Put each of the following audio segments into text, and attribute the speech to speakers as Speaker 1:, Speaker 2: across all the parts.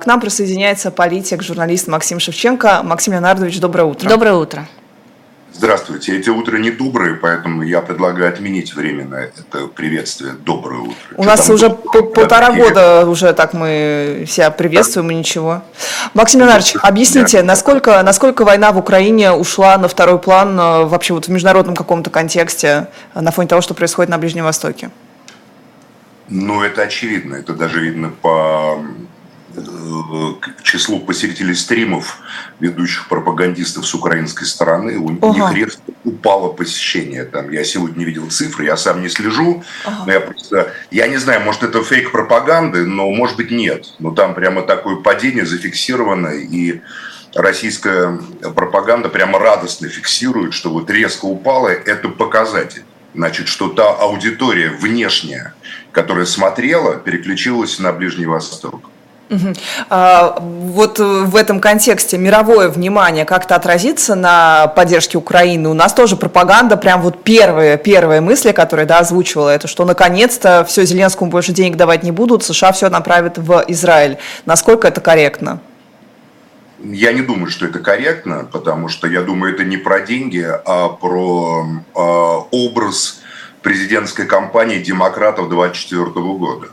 Speaker 1: К нам присоединяется политик, журналист Максим Шевченко. Максим Леонардович, доброе утро.
Speaker 2: Доброе утро.
Speaker 3: Здравствуйте. Эти утро не добрые, поэтому я предлагаю отменить временно это приветствие «Доброе утро».
Speaker 1: У Что нас уже полтора года уже так мы себя приветствуем да. и ничего. Максим Леонардович, объясните, насколько, насколько война в Украине ушла на второй план э, вообще вот в международном каком-то контексте э, на фоне того, что происходит на Ближнем Востоке?
Speaker 3: Ну, это очевидно. Это даже видно по к числу посетителей стримов ведущих пропагандистов с украинской стороны. У ага. них резко упало посещение. Там, я сегодня не видел цифры, я сам не слежу. Ага. Но я просто, я не знаю, может это фейк пропаганды, но может быть нет. Но там прямо такое падение зафиксировано и российская пропаганда прямо радостно фиксирует, что вот резко упало, это показатель. Значит, что та аудитория внешняя, которая смотрела, переключилась на Ближний Восток.
Speaker 1: А, вот в этом контексте мировое внимание как-то отразится на поддержке Украины. У нас тоже пропаганда, прям вот первые, первые мысли, которые да, озвучивала, это что наконец-то все, Зеленскому больше денег давать не будут, США все направят в Израиль. Насколько это корректно?
Speaker 3: Я не думаю, что это корректно, потому что я думаю, это не про деньги, а про э, образ президентской кампании демократов 2024 года.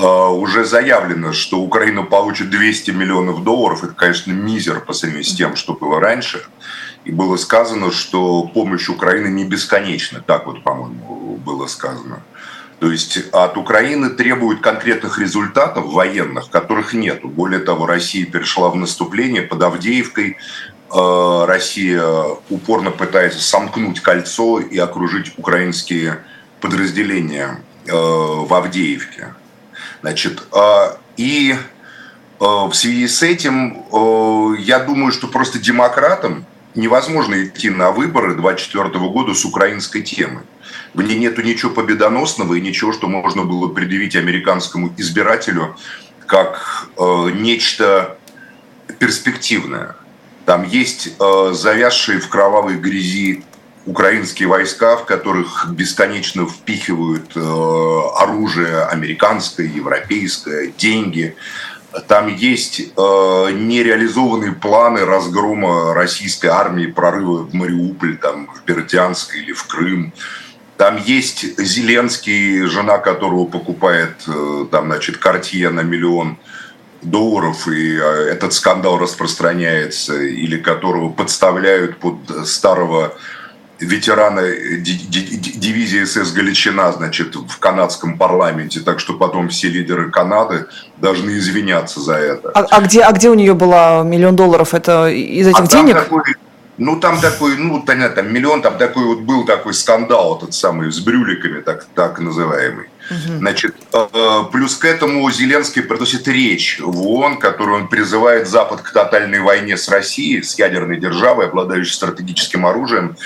Speaker 3: А, уже заявлено, что Украина получит 200 миллионов долларов. Это, конечно, мизер по сравнению с тем, что было раньше. И было сказано, что помощь Украины не бесконечна. Так вот, по-моему, было сказано. То есть от Украины требуют конкретных результатов военных, которых нет. Более того, Россия перешла в наступление под Авдеевкой. А, Россия упорно пытается сомкнуть кольцо и окружить украинские подразделения а, в Авдеевке. Значит, а, и а, в связи с этим а, я думаю, что просто демократам невозможно идти на выборы 2024 года с украинской темой. В ней нету ничего победоносного и ничего, что можно было предъявить американскому избирателю как нечто перспективное. Там есть завязшие в кровавой грязи украинские войска, в которых бесконечно впихивают э, оружие американское, европейское, деньги. Там есть э, нереализованные планы разгрома российской армии, прорыва в Мариуполь, там, в Бердянск или в Крым. Там есть Зеленский, жена которого покупает э, там, значит, картье на миллион долларов, и этот скандал распространяется, или которого подставляют под старого ветерана дивизии СС «Галичина», значит, в канадском парламенте, так что потом все лидеры Канады должны извиняться за это.
Speaker 1: А, а, где, а где у нее было миллион долларов? Это из этих а денег?
Speaker 3: Такой, ну, там такой, ну, там миллион, там такой вот был такой скандал, этот самый, с брюликами, так, так называемый. Угу. Значит, э, плюс к этому Зеленский приносит речь в ООН, которую он призывает Запад к тотальной войне с Россией, с ядерной державой, обладающей стратегическим оружием,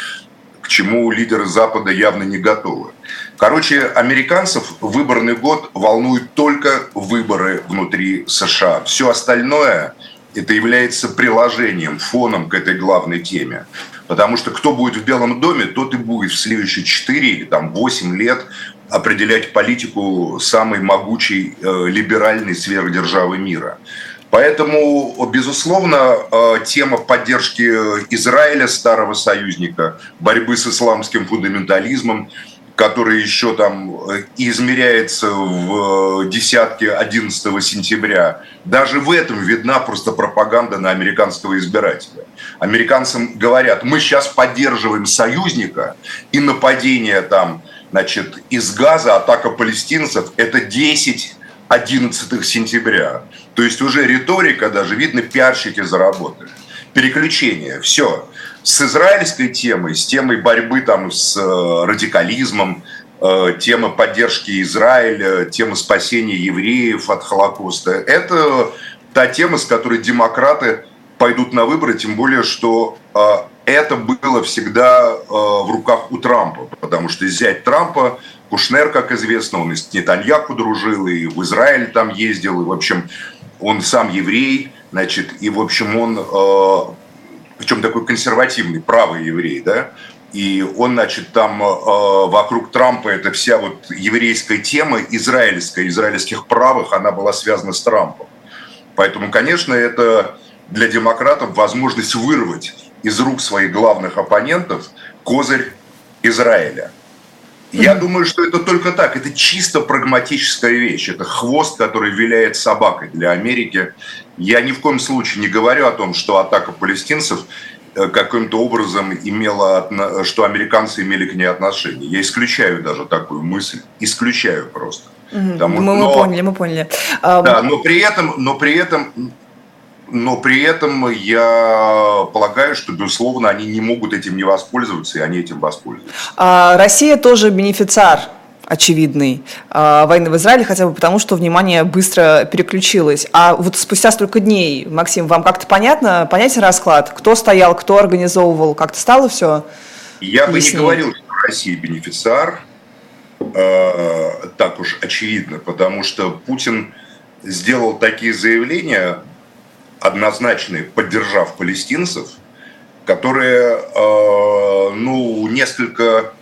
Speaker 3: к чему лидеры Запада явно не готовы. Короче, американцев выборный год волнует только выборы внутри США. Все остальное это является приложением, фоном к этой главной теме. Потому что кто будет в Белом доме, тот и будет в следующие 4 или там, 8 лет определять политику самой могучей э, либеральной сверхдержавы мира. Поэтому, безусловно, э, тема поддержки Израиля, старого союзника, борьбы с исламским фундаментализмом, который еще там э, измеряется в десятке 11 сентября, даже в этом видна просто пропаганда на американского избирателя. Американцам говорят, мы сейчас поддерживаем союзника, и нападение там, значит, из Газа, атака палестинцев, это 10 11 сентября. То есть уже риторика даже, видно, пиарщики заработали. Переключение, все. С израильской темой, с темой борьбы там с э, радикализмом, э, тема поддержки Израиля, тема спасения евреев от Холокоста. Это та тема, с которой демократы пойдут на выборы, тем более, что э, это было всегда в руках у Трампа, потому что взять Трампа Кушнер, как известно, он и с Нетаньяху дружил, и в Израиль там ездил, и, в общем, он сам еврей, значит, и, в общем, он, э, причем такой консервативный, правый еврей, да, и он, значит, там э, вокруг Трампа эта вся вот еврейская тема, израильская, израильских правых, она была связана с Трампом. Поэтому, конечно, это для демократов возможность вырвать из рук своих главных оппонентов козырь Израиля. Я думаю, что это только так. Это чисто прагматическая вещь. Это хвост, который виляет собакой для Америки. Я ни в коем случае не говорю о том, что атака палестинцев э, каким-то образом имела, что американцы имели к ней отношение. Я исключаю даже такую мысль. Исключаю просто.
Speaker 1: Потому, мы, но, мы поняли, мы поняли.
Speaker 3: Да, но при этом, но при этом но при этом я полагаю, что, безусловно, они не могут этим не воспользоваться, и они этим воспользуются.
Speaker 1: А Россия тоже бенефициар очевидный а, войны в Израиле, хотя бы потому, что внимание быстро переключилось. А вот спустя столько дней, Максим, вам как-то понятно, понятен расклад? Кто стоял, кто организовывал? Как-то стало все
Speaker 3: Я бы не говорил, что Россия бенефициар, э, так уж очевидно, потому что Путин сделал такие заявления, однозначные, поддержав палестинцев, которые, э, ну, несколько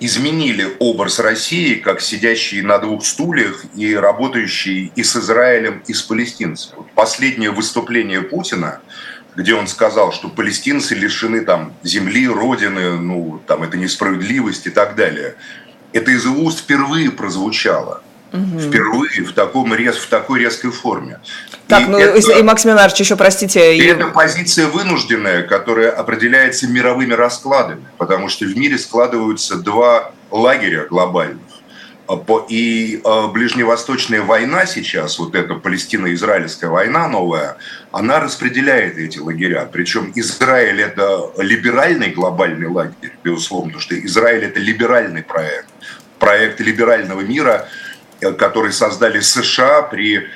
Speaker 3: изменили образ России как сидящие на двух стульях и работающие и с Израилем, и с палестинцами. Последнее выступление Путина, где он сказал, что палестинцы лишены там земли, родины, ну, там это несправедливость и так далее. Это из его уст впервые прозвучало. Угу. Впервые в, таком, в такой резкой форме.
Speaker 1: Так, и ну это, и Максим Иванович, еще простите.
Speaker 3: И это позиция вынужденная, которая определяется мировыми раскладами, потому что в мире складываются два лагеря глобальных. А и а, ближневосточная война сейчас, вот эта палестино-израильская война новая, она распределяет эти лагеря. Причем Израиль – это либеральный глобальный лагерь, безусловно, потому что Израиль – это либеральный проект. Проект либерального мира, э, который создали США при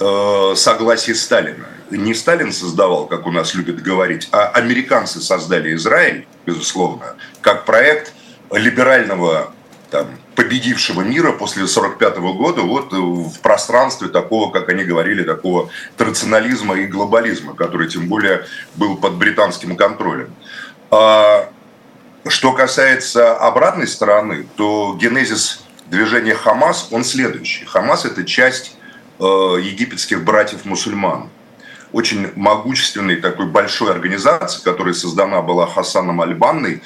Speaker 3: э, согласии Сталина. Не Сталин создавал, как у нас любят говорить, а американцы создали Израиль, безусловно, как проект либерального там, победившего мира после 1945 года вот в пространстве такого, как они говорили, такого традиционализма и глобализма, который тем более был под британским контролем. А, что касается обратной стороны, то генезис движения Хамас, он следующий. Хамас – это часть египетских братьев-мусульман. Очень могущественной такой большой организации, которая создана была Хасаном Альбанной,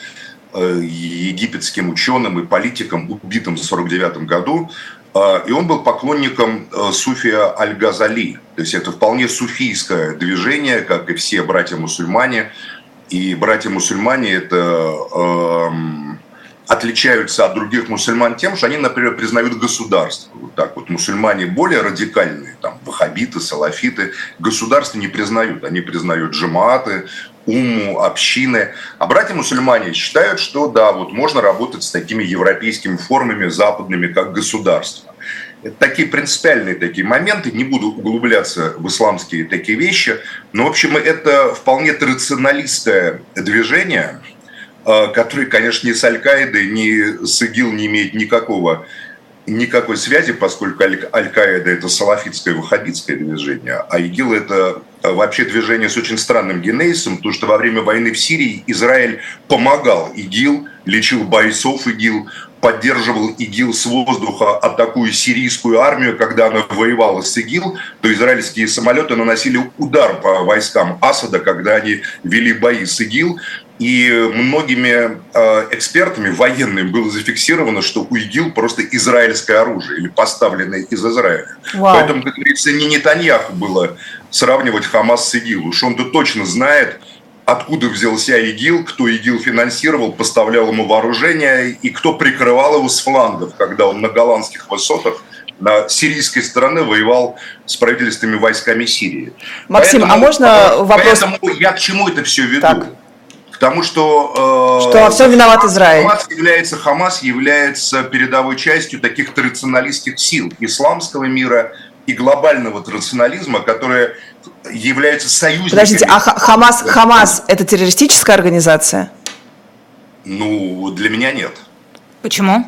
Speaker 3: э, египетским ученым и политиком, убитым в 1949 году. Э, и он был поклонником Суфия Аль-Газали. То есть это вполне суфийское движение, как и все братья-мусульмане. И братья-мусульмане – это эм, отличаются от других мусульман тем, что они, например, признают государство. Вот так вот мусульмане более радикальные, там, ваххабиты, салафиты, государства не признают. Они признают джамааты, уму, общины. А братья-мусульмане считают, что да, вот можно работать с такими европейскими формами западными, как государство. Это такие принципиальные такие моменты, не буду углубляться в исламские такие вещи, но, в общем, это вполне традиционалистское движение – который, конечно, ни с Аль-Каидой, ни с ИГИЛ не имеет никакого, никакой связи, поскольку Аль-Каида – это салафитское ваххабитское движение, а ИГИЛ – это вообще движение с очень странным генезисом, потому что во время войны в Сирии Израиль помогал ИГИЛ, лечил бойцов ИГИЛ, поддерживал ИГИЛ с воздуха, атакуя сирийскую армию, когда она воевала с ИГИЛ, то израильские самолеты наносили удар по войскам Асада, когда они вели бои с ИГИЛ. И многими э, экспертами военными было зафиксировано, что у ИГИЛ просто израильское оружие или поставленное из Израиля. Вау. Поэтому, как говорится, не Нетаньяху было сравнивать Хамас с ИГИЛ. Уж он-то точно знает, откуда взялся ИГИЛ, кто ИГИЛ финансировал, поставлял ему вооружение и кто прикрывал его с флангов, когда он на голландских высотах на сирийской стороне воевал с правительственными войсками Сирии.
Speaker 1: Максим, а поэтому, а можно вопрос?
Speaker 3: Поэтому я к чему это все веду? Так. К тому, что...
Speaker 1: Э, что все виноват Израиль.
Speaker 3: Хамас является, Хамас является передовой частью таких традиционалистских сил исламского мира и глобального традиционализма, которые являются союзниками.
Speaker 1: Подождите, а Хамас, Хамас – это террористическая организация?
Speaker 3: Ну, для меня нет.
Speaker 1: Почему?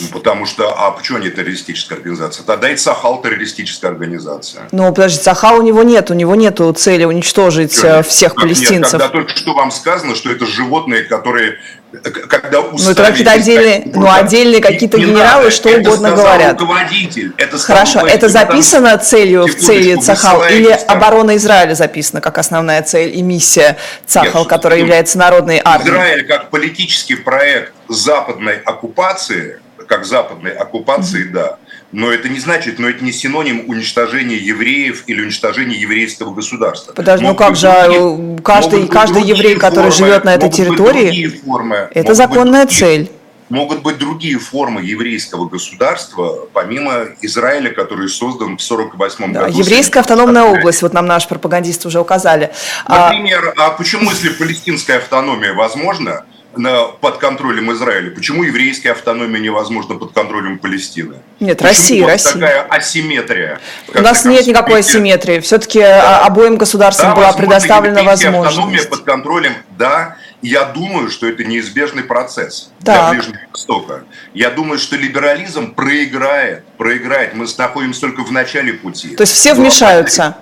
Speaker 3: Ну, потому что, а почему не террористическая организация? Тогда и Сахал террористическая организация.
Speaker 1: Ну, подождите, Сахал у него нет, у него нет цели уничтожить Что, э, всех как палестинцев. Нет,
Speaker 3: когда только что вам сказано, что это животные, которые когда
Speaker 1: Ну, это какие-то отдельные, ну, отдельные какие-то генералы надо. что это угодно говорят.
Speaker 3: руководитель. Это
Speaker 1: Хорошо, это записано целью в цели Цахал или оборона Израиля записана как основная цель и миссия Цахал, Нет, которая является народной армией?
Speaker 3: Израиль как политический проект западной оккупации, как западной оккупации, да, но это не значит, но это не синоним уничтожения евреев или уничтожения еврейского государства.
Speaker 1: Подожди, ну как же другие, каждый, каждый еврей, формы, который живет на этой территории, формы, это законная другие, цель.
Speaker 3: Могут быть другие формы еврейского государства, помимо Израиля, который создан в 1948 да, году.
Speaker 1: Еврейская автономная область, вот нам наш пропагандист уже указали.
Speaker 3: А Например, а почему, если палестинская автономия возможна, на, под контролем Израиля. Почему еврейская автономия невозможна под контролем Палестины?
Speaker 1: Нет, Почему Россия, Россия.
Speaker 3: такая асимметрия?
Speaker 1: У нас нет никакой асимметрии. Все-таки да. обоим государствам да, была возможно, предоставлена возможность. автономия
Speaker 3: под контролем, да. Я думаю, что это неизбежный процесс так. для Ближнего Востока. Я думаю, что либерализм проиграет, проиграет. Мы находимся только в начале пути.
Speaker 1: То есть все вмешаются?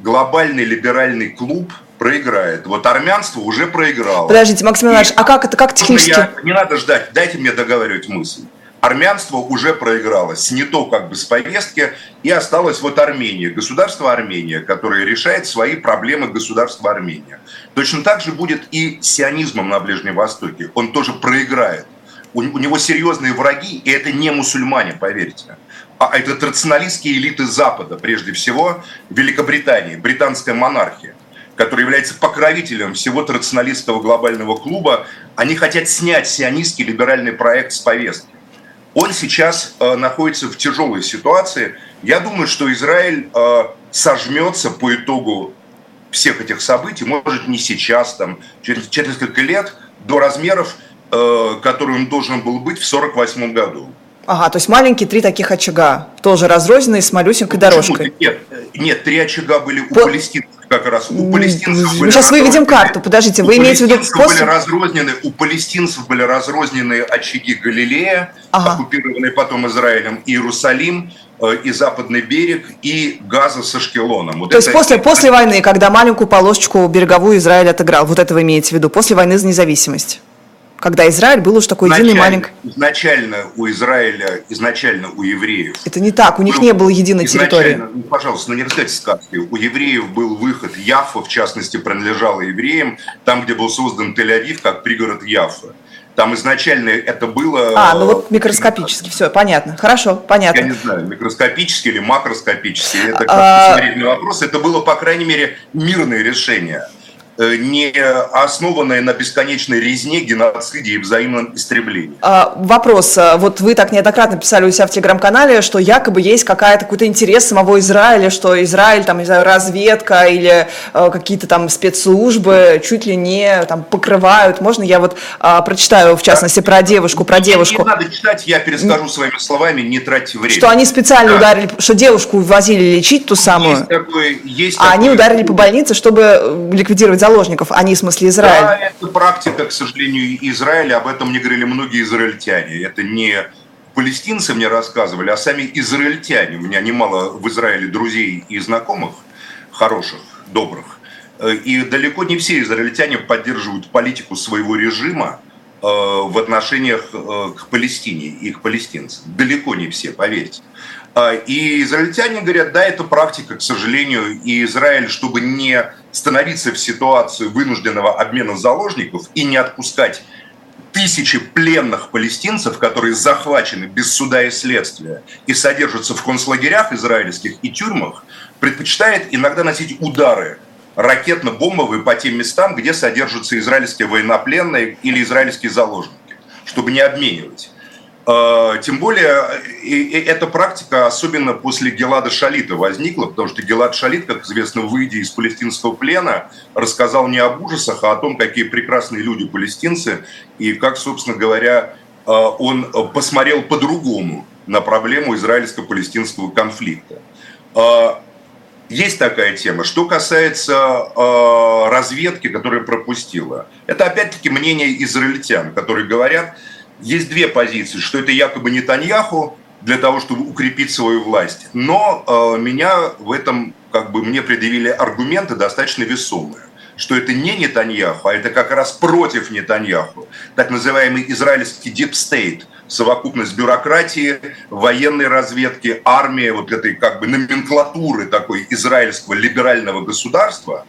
Speaker 3: Глобальный либеральный клуб – проиграет. Вот армянство уже проиграло.
Speaker 1: Подождите, Максим Иванович, а как это, как технически? Я,
Speaker 3: не надо ждать, дайте мне договаривать мысль. Армянство уже проиграло, снято как бы с повестки, и осталось вот Армения, государство Армения, которое решает свои проблемы государства Армения. Точно так же будет и с сионизмом на Ближнем Востоке. Он тоже проиграет. У, у него серьезные враги, и это не мусульмане, поверьте. А это традиционалистские элиты Запада, прежде всего, Великобритании, британская монархия который является покровителем всего традиционалистского глобального клуба, они хотят снять сионистский либеральный проект с повестки. Он сейчас э, находится в тяжелой ситуации. Я думаю, что Израиль э, сожмется по итогу всех этих событий, может не сейчас, там, через, через несколько лет, до размеров, э, которые он должен был быть в 1948 году.
Speaker 1: Ага, то есть маленькие три таких очага, тоже разрозненные с малюсенькой ну, дорожкой.
Speaker 3: Нет, нет, три очага были у По... палестинцев как раз. У палестинцев
Speaker 1: Мы сейчас выведем карту, подождите, вы имеете в виду
Speaker 3: после... были разрознены, У палестинцев были разрознены очаги Галилея, ага. оккупированные потом Израилем, Иерусалим, э, и Западный берег, и Газа с Ашкелоном.
Speaker 1: Вот То есть после, после войны, когда маленькую полосочку береговую Израиль отыграл, вот это вы имеете в виду, после войны за независимость? Когда Израиль был уж такой единый маленький.
Speaker 3: Изначально у Израиля, изначально у евреев.
Speaker 1: Это не так, у них был, не было единой территории.
Speaker 3: Ну, пожалуйста, ну не рассказывайте сказки. У евреев был выход Яфа, в частности, принадлежала евреям, там, где был создан Тель-Авив, как пригород Яфа. Там изначально это было...
Speaker 1: А, ну вот микроскопически, все, понятно. Хорошо, понятно.
Speaker 3: Я не знаю, микроскопически или макроскопически, это как а... посмотреть вопрос. Это было, по крайней мере, мирное решение. Э, не основанная на бесконечной резне, геноциде и взаимном истреблении.
Speaker 1: А, вопрос. Вот вы так неоднократно писали у себя в телеграм-канале, что якобы есть какая-то какой-то интерес самого Израиля, что Израиль, там, не знаю, разведка или э, какие-то там спецслужбы чуть ли не там покрывают. Можно я вот а, прочитаю, в частности, да. про девушку, про девушку?
Speaker 3: Не надо читать, я перескажу своими словами, не тратьте время.
Speaker 1: Что они специально да. ударили, что девушку увозили лечить ту самую, есть такой, есть а такой... они ударили по больнице, чтобы ликвидировать заложников, они в смысле Израиль. Да,
Speaker 3: это практика, к сожалению, Израиля, об этом мне говорили многие израильтяне. Это не палестинцы мне рассказывали, а сами израильтяне. У меня немало в Израиле друзей и знакомых, хороших, добрых. И далеко не все израильтяне поддерживают политику своего режима э, в отношениях э, к Палестине и к палестинцам. Далеко не все, поверьте. А, и израильтяне говорят, да, это практика, к сожалению, и Израиль, чтобы не становиться в ситуацию вынужденного обмена заложников и не отпускать тысячи пленных палестинцев, которые захвачены без суда и следствия и содержатся в концлагерях израильских и тюрьмах, предпочитает иногда носить удары ракетно-бомбовые по тем местам, где содержатся израильские военнопленные или израильские заложники, чтобы не обменивать. А, тем более, эта практика особенно после Гелада Шалита возникла, потому что Гелад Шалит, как известно, выйдя из палестинского плена, рассказал не об ужасах, а о том, какие прекрасные люди палестинцы, и как, собственно говоря, а, он посмотрел по-другому на проблему израильско-палестинского конфликта. А, есть такая тема. Что касается разведки, которая пропустила, это опять-таки мнение израильтян, которые говорят, есть две позиции, что это якобы Нетаньяху для того, чтобы укрепить свою власть. Но э, меня в этом, как бы, мне предъявили аргументы достаточно весомые. что это не Нетаньяху, а это как раз против Нетаньяху. Так называемый израильский state, совокупность бюрократии, военной разведки, армии, вот этой как бы номенклатуры такой израильского либерального государства,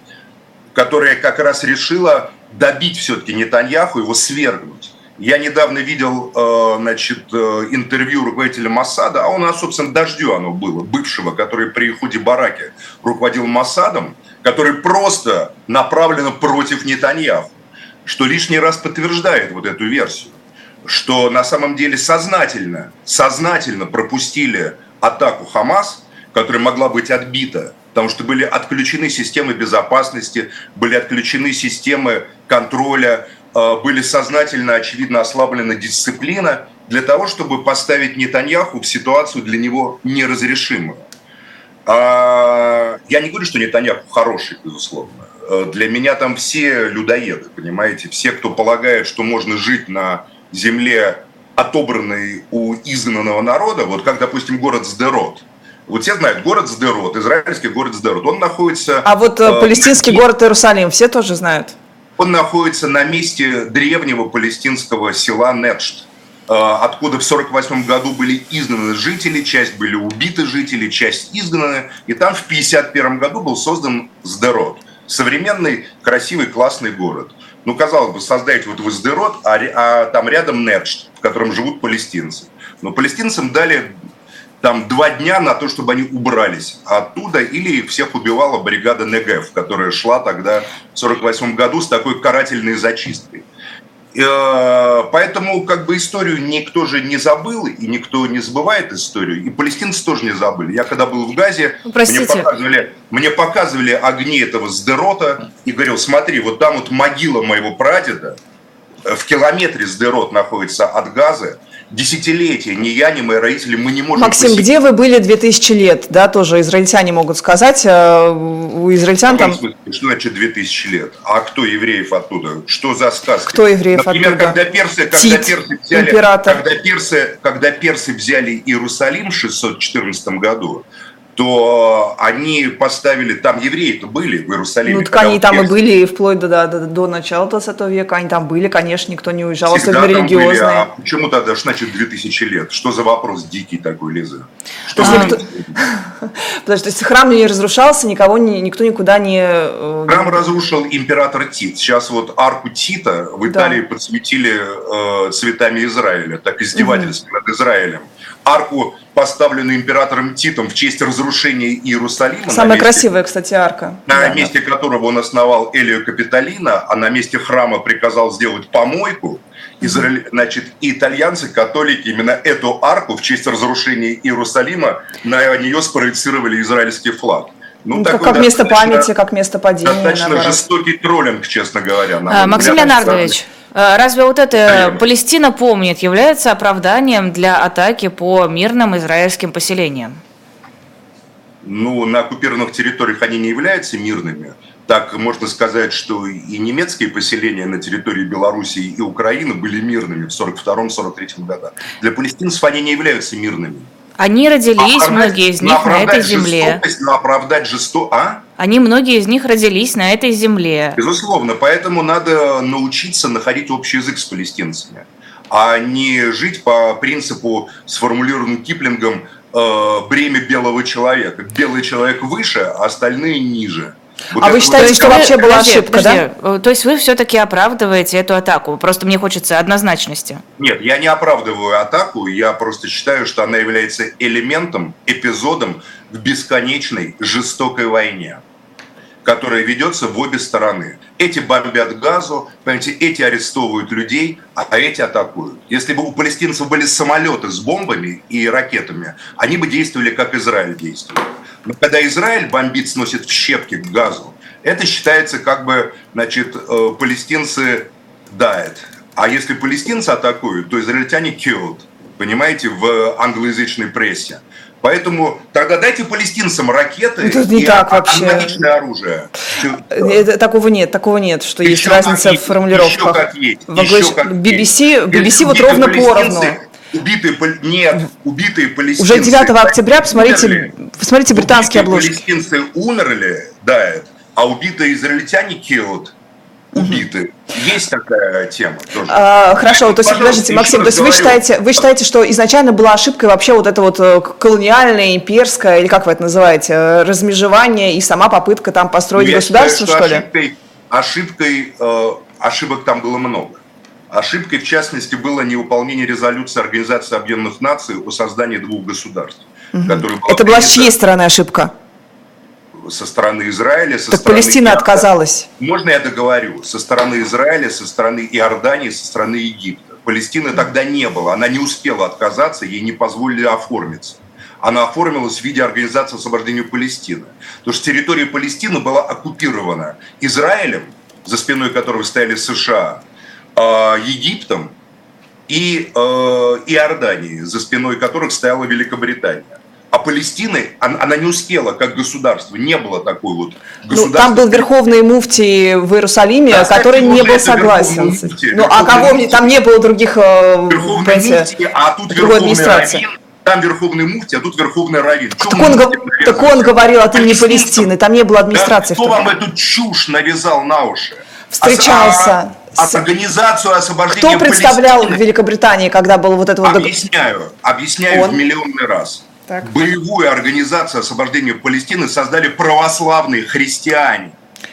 Speaker 3: которая как раз решила добить все-таки Нетаньяху, его свергнуть. Я недавно видел э, значит, э, интервью руководителя Масада, а у нас, собственно, дождю оно было, бывшего, который при Худи Бараке руководил Масадом, который просто направлено против Нетаньяху, что лишний раз подтверждает вот эту версию, что на самом деле сознательно, сознательно пропустили атаку Хамас, которая могла быть отбита, потому что были отключены системы безопасности, были отключены системы контроля, были сознательно, очевидно, ослаблена дисциплина для того, чтобы поставить Нетаньяху в ситуацию для него неразрешимую. А, я не говорю, что Нетаньяху хороший, безусловно. Э, для меня там все людоеды, понимаете, все, кто полагает, что можно жить на земле, отобранной у изгнанного народа, вот как, допустим, город Сдерот. Вот все знают, город Сдерот, израильский город Сдерот, он находится...
Speaker 1: А вот э, палестинский э, город Иерусалим все тоже знают?
Speaker 3: Он находится на месте древнего палестинского села Нетшт, э, откуда в 1948 году были изгнаны жители, часть были убиты жители, часть изгнаны. И там в 1951 году был создан Сдерот. Современный, красивый, классный город. Ну, казалось бы, создать вот в Сдерот, а, а там рядом Нетшт, в котором живут палестинцы. Но палестинцам дали там два дня на то, чтобы они убрались оттуда, или их всех убивала бригада НГФ, которая шла тогда в 1948 году с такой карательной зачисткой. Э, поэтому как бы историю никто же не забыл, и никто не забывает историю, и палестинцы тоже не забыли. Я когда был в Газе,
Speaker 1: мне
Speaker 3: показывали, мне показывали огни этого Сдерота и говорил, смотри, вот там вот могила моего прадеда, в километре Сдерот находится от Газа, десятилетия ни я, ни мои родители, мы не можем...
Speaker 1: Максим, посетить. где вы были 2000 лет? Да, тоже израильтяне могут сказать. Э, у израильтян там...
Speaker 3: Смысле, что значит 2000 лет? А кто евреев оттуда? Что за сказки?
Speaker 1: Кто евреев
Speaker 3: Например,
Speaker 1: оттуда?
Speaker 3: когда персы, когда Тит, персы взяли... Император. Когда персы, когда персы взяли Иерусалим в 614 году, то они поставили, там евреи-то были в Иерусалиме.
Speaker 1: Ну, так они там и были, вплоть до, до, до начала 20 века, они там были, конечно, никто не уезжал,
Speaker 3: Всегда особенно религиозные. Были. А почему тогда, что значит 2000 лет? Что за вопрос дикий такой, Лиза? Что а,
Speaker 1: никто... Подожди, то есть храм не разрушался, никого, не, никто никуда не... Э,
Speaker 3: храм разрушил император Тит. Сейчас вот арку Тита в Италии да. подсветили э, цветами Израиля, так издевательство угу. над Израилем арку, поставленную императором Титом в честь разрушения Иерусалима.
Speaker 1: Самая месте, красивая, кстати, арка.
Speaker 3: На да, месте да. которого он основал Элию Капитолина, а на месте храма приказал сделать помойку. Израиль, значит, итальянцы, католики, именно эту арку в честь разрушения Иерусалима, на нее спроецировали израильский флаг.
Speaker 1: Ну, ну как, как место памяти, как место падения.
Speaker 3: Достаточно наоборот. жестокий троллинг, честно говоря.
Speaker 2: А, Максим Леонардович, Э, разве вот это Палестина помнит является оправданием для атаки по мирным израильским поселениям?
Speaker 3: Ну, на оккупированных территориях они не являются мирными. Так можно сказать, что и немецкие поселения на территории Белоруссии и Украины были мирными в 1942-1943 годах. Для палестинцев они не являются мирными.
Speaker 2: Они родились, оправдать, многие из них, на этой земле.
Speaker 3: Но оправдать жесто... А?
Speaker 2: Они, многие из них родились на этой земле.
Speaker 3: Безусловно, поэтому надо научиться находить общий язык с палестинцами, а не жить по принципу, сформулированным Киплингом, э, бремя белого человека. Белый человек выше, а остальные ниже.
Speaker 1: Вот а вы считаете, что вообще была подожди, ошибка, подожди.
Speaker 2: да? То есть вы все-таки оправдываете эту атаку? Просто мне хочется однозначности.
Speaker 3: Нет, я не оправдываю атаку, я просто считаю, что она является элементом, эпизодом в бесконечной жестокой войне которая ведется в обе стороны. Эти бомбят газу, понимаете, эти арестовывают людей, а эти атакуют. Если бы у палестинцев были самолеты с бомбами и ракетами, они бы действовали, как Израиль действует. Но когда Израиль бомбит, сносит в щепки к газу, это считается как бы, значит, э, палестинцы дают. А если палестинцы атакуют, то израильтяне killed, понимаете, в англоязычной прессе. Поэтому тогда дайте палестинцам ракеты
Speaker 1: это не
Speaker 3: и
Speaker 1: так вообще.
Speaker 3: аналогичное оружие.
Speaker 1: Это, такого нет, такого нет, что еще есть разница в формулировках. Еще
Speaker 3: как есть.
Speaker 1: В еще как BBC, BBC вот ровно поровну.
Speaker 3: Убитые, нет, убитые палестинцы.
Speaker 1: Уже 9 октября, посмотрите, посмотрите британские обложки.
Speaker 3: Палестинцы умерли, да, а убитые израильтяне killed, убиты. Есть такая тема тоже.
Speaker 1: А, хорошо, то есть, подождите, Максим, то есть вы считаете, вы считаете, что изначально была ошибкой вообще вот это вот э, колониальное, имперское, или как вы это называете, э, размежевание и сама попытка там построить Я государство, считаю, что,
Speaker 3: что ли? Ошибкой, ошибкой э, ошибок там было много. Ошибкой, в частности, было невыполнение резолюции Организации Объединенных Наций о создании двух государств.
Speaker 1: Угу. Была Это была с чьей стороны ошибка?
Speaker 3: Со стороны Израиля, со
Speaker 1: так
Speaker 3: стороны...
Speaker 1: Палестина Иорда... отказалась.
Speaker 3: Можно я договорю? Со стороны Израиля, со стороны Иордании, со стороны Египта. Палестины тогда не было, она не успела отказаться, ей не позволили оформиться. Она оформилась в виде Организации освобождения Палестины. Потому что территория Палестины была оккупирована Израилем, за спиной которого стояли США, Египтом и э, Иорданией, за спиной которых стояла Великобритания. А Палестины, она, не успела как государство, не было такой вот
Speaker 1: государства. Ну, там был верховный муфтий в Иерусалиме, да, который не был согласен. Муфти, ну, а кого мне, там не было других
Speaker 3: э, верховный понимаете, муфти, а тут верховный раввин, там верховный муфти, а тут верховный раввин.
Speaker 1: Так он, так он говорил от имени Палестины, там не было администрации. Да,
Speaker 3: кто вам эту чушь навязал на уши?
Speaker 1: Встречался. А,
Speaker 3: с... Организацию освобождения
Speaker 1: Кто представлял Палестины? в Великобритании, когда был вот это вот...
Speaker 3: Объясняю, объясняю он? в миллионный раз. Так. Боевую организацию освобождения Палестины создали православные христиане.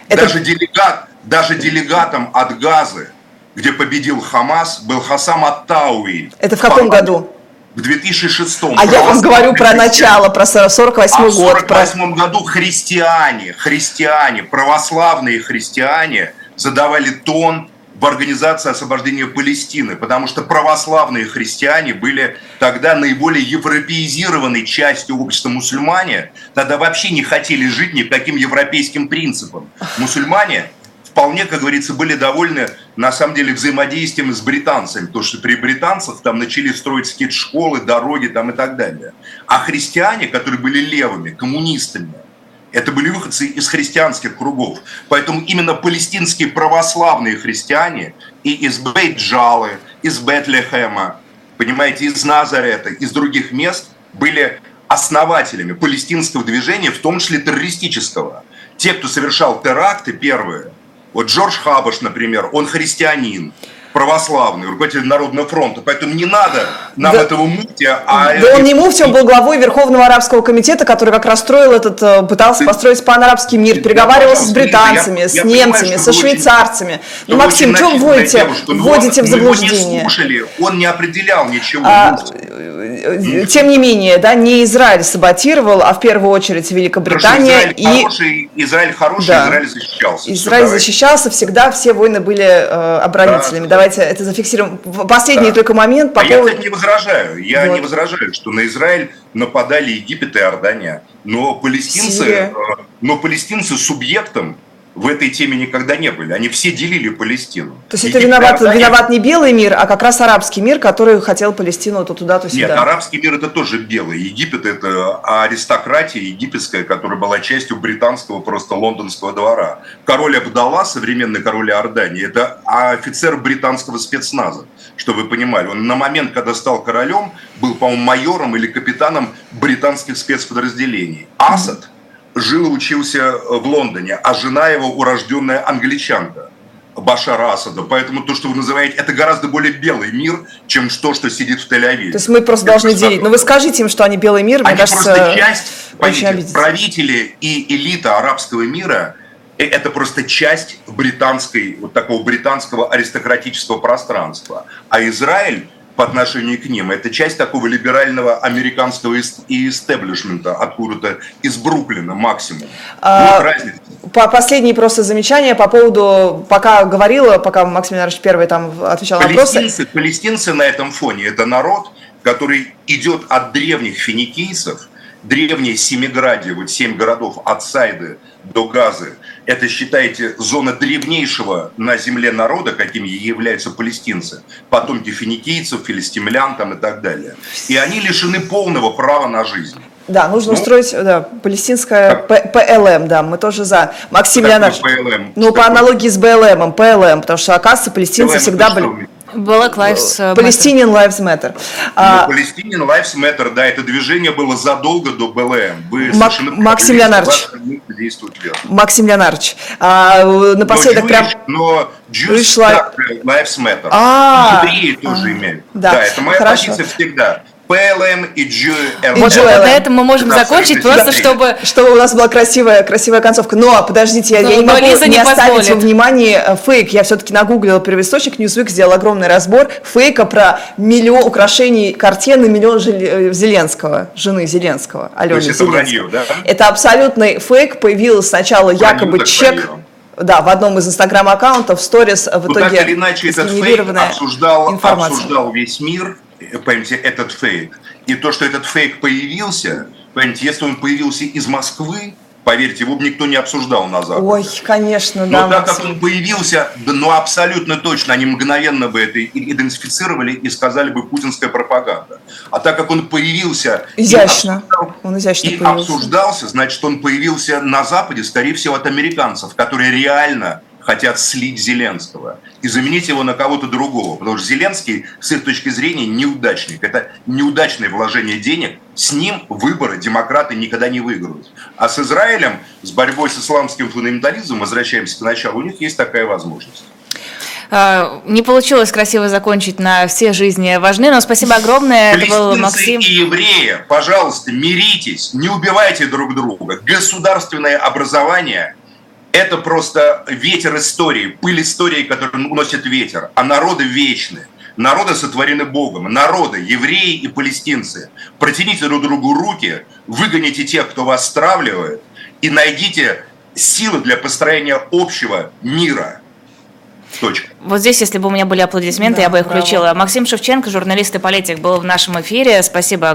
Speaker 3: Это... Даже, делегат, даже делегатом от Газы, где победил Хамас, был Хасам Аттауи.
Speaker 1: Это в каком По... году?
Speaker 3: В 2006
Speaker 1: А я вам говорю про начало, про 48 а год.
Speaker 3: В 48 про... году христиане, христиане, православные христиане задавали тон в Организации освобождения Палестины, потому что православные христиане были тогда наиболее европеизированной частью общества мусульмане, тогда вообще не хотели жить ни по каким европейским принципам. Мусульмане вполне, как говорится, были довольны, на самом деле, взаимодействием с британцами, потому что при британцах там начали строить скид-школы, дороги там и так далее. А христиане, которые были левыми, коммунистами, это были выходцы из христианских кругов. Поэтому именно палестинские православные христиане и из Бейджалы, из Бетлехема, понимаете, из Назарета, из других мест были основателями палестинского движения, в том числе террористического. Те, кто совершал теракты первые, вот Джордж Хабаш, например, он христианин, православный, руководитель Народного фронта. Поэтому не надо нам да, этого муфтия.
Speaker 1: А да он не муфтия, он был главой Верховного арабского комитета, который как раз строил этот, э, пытался Ты... построить пан-арабский мир, переговаривался с британцами, я, с я немцами, понимаю, со швейцарцами. Очень, ну, Максим, что вы вводите, вводите в заблуждение?
Speaker 3: Его не слушали, он не определял ничего. А,
Speaker 1: тем не менее, да, не Израиль саботировал, а в первую очередь Великобритания.
Speaker 3: Израиль и... хороший, Израиль хороший, да. Израиль защищался.
Speaker 1: Израиль защищался, всегда все войны были э, оборонителями. Да, давайте это зафиксируем. Последний да. только момент.
Speaker 3: По а поводу... я, кстати, не возражаю. Я вот. не возражаю, что на Израиль нападали Египет и Иордания. Но палестинцы, Сирия. Э, но палестинцы субъектом в этой теме никогда не были. Они все делили Палестину.
Speaker 1: То есть это виноват, виноват не белый мир, а как раз арабский мир, который хотел Палестину то туда, то сюда.
Speaker 3: Нет, арабский мир это тоже белый. Египет это аристократия египетская, которая была частью британского просто лондонского двора. Король Абдалла, современный король Иордании, это офицер британского спецназа, чтобы вы понимали. Он на момент, когда стал королем, был, по-моему, майором или капитаном британских спецподразделений. Асад – жил и учился э, в Лондоне, а жена его урожденная англичанка. Башара Асада. Поэтому то, что вы называете, это гораздо более белый мир, чем то, что сидит в Тель-Авиве.
Speaker 1: То есть мы просто это должны делить. Но вы скажите им, что они белый мир,
Speaker 3: они мне кажется, просто часть, поймите, правители и элита арабского мира э, это просто часть британской, вот такого британского аристократического пространства. А Израиль по отношению к ним. Это часть такого либерального американского и истеблишмента, откуда-то из Бруклина максимум.
Speaker 1: А, вот разница. По последние просто замечания по поводу, пока говорила, пока Максим Ильич первый там отвечал на вопросы.
Speaker 3: Палестинцы на этом фоне – это народ, который идет от древних финикийцев, древнее Семиградие, вот семь городов от Сайды до Газы, это, считайте, зона древнейшего на земле народа, какими являются палестинцы, потомки финикийцев, филистимлян там и так далее. И они лишены полного права на жизнь.
Speaker 1: Да, нужно ну, устроить да, палестинское как? ПЛМ, да, мы тоже за. Максим Леонардович, ну, по аналогии с БЛМ, ПЛМ, потому что, оказывается, палестинцы ПЛМ всегда были...
Speaker 2: Black Lives Matter.
Speaker 1: Palestinian Lives Matter. А,
Speaker 3: Ну, Palestinian Lives Matter, да, это движение было задолго до БЛМ. Вы
Speaker 1: Мак-
Speaker 3: совершенно
Speaker 1: Максим Леонардович.
Speaker 3: верно.
Speaker 1: Максим Леонардович, а, напоследок
Speaker 3: но
Speaker 1: прям...
Speaker 3: Jewish, но Jewish
Speaker 1: Jewish
Speaker 3: Lives Matter.
Speaker 1: А,
Speaker 3: И евреи тоже имеют.
Speaker 1: да,
Speaker 3: Да, это моя
Speaker 1: хорошо.
Speaker 3: позиция всегда. ПЛМ и GLM.
Speaker 2: Вот
Speaker 1: Джоэл.
Speaker 2: на этом мы можем закончить, просто чтобы...
Speaker 1: Чтобы у нас была красивая, красивая концовка. Но, подождите, я,
Speaker 2: Но-
Speaker 1: я не
Speaker 2: но
Speaker 1: могу
Speaker 2: Лиза
Speaker 1: не,
Speaker 2: не
Speaker 1: оставить
Speaker 2: позволит.
Speaker 1: во внимании э, фейк. Я все-таки нагуглила первоисточник, Newsweek сделал огромный разбор фейка про миллион украшений картины миллион Жел- э, Зеленского, жены Зеленского, Алены
Speaker 3: есть это
Speaker 1: Зеленского.
Speaker 3: вранье, да?
Speaker 1: Это абсолютный фейк. Появилось сначала
Speaker 3: Вранье,
Speaker 1: якобы
Speaker 3: так
Speaker 1: чек...
Speaker 3: вранье.
Speaker 1: Да, в одном из инстаграм-аккаунтов, в сторис, в
Speaker 3: Ну,
Speaker 1: итоге
Speaker 3: так или иначе, этот фейк обсуждал,
Speaker 1: информация.
Speaker 3: обсуждал весь мир, понимаете, этот фейк. И то, что этот фейк появился, понимаете, если он появился из Москвы, поверьте, его бы никто не обсуждал на Западе.
Speaker 1: Ой, конечно,
Speaker 3: Но
Speaker 1: да,
Speaker 3: так как он появился, ну абсолютно точно, они мгновенно бы это и- идентифицировали и сказали бы путинская пропаганда. А так как он появился и
Speaker 1: Изящно.
Speaker 3: обсуждал-
Speaker 1: Он изящно
Speaker 3: и
Speaker 1: появился.
Speaker 3: обсуждался, значит, он появился на Западе, скорее всего, от американцев, которые реально хотят слить Зеленского и заменить его на кого-то другого. Потому что Зеленский, с их точки зрения, неудачник. Это неудачное вложение денег. С ним выборы демократы никогда не выиграют. А с Израилем, с борьбой с исламским фундаментализмом, возвращаемся к началу, у них есть такая возможность.
Speaker 2: э, Не получилось красиво закончить на «Все жизни важны», но спасибо огромное. Это был Максим.
Speaker 3: и евреи, пожалуйста, миритесь, не убивайте друг друга. Государственное образование – это просто ветер истории, пыль истории, которую уносит ветер. А народы вечны. Народы сотворены Богом. Народы, евреи и палестинцы. Протяните друг другу руки, выгоните тех, кто вас стравливает, и найдите силы для построения общего мира. Точка.
Speaker 2: Вот здесь, если бы у меня были аплодисменты,
Speaker 1: Да,
Speaker 2: я бы их
Speaker 1: браво.
Speaker 2: включила. Максим Шевченко, журналист и политик, был в нашем эфире. Спасибо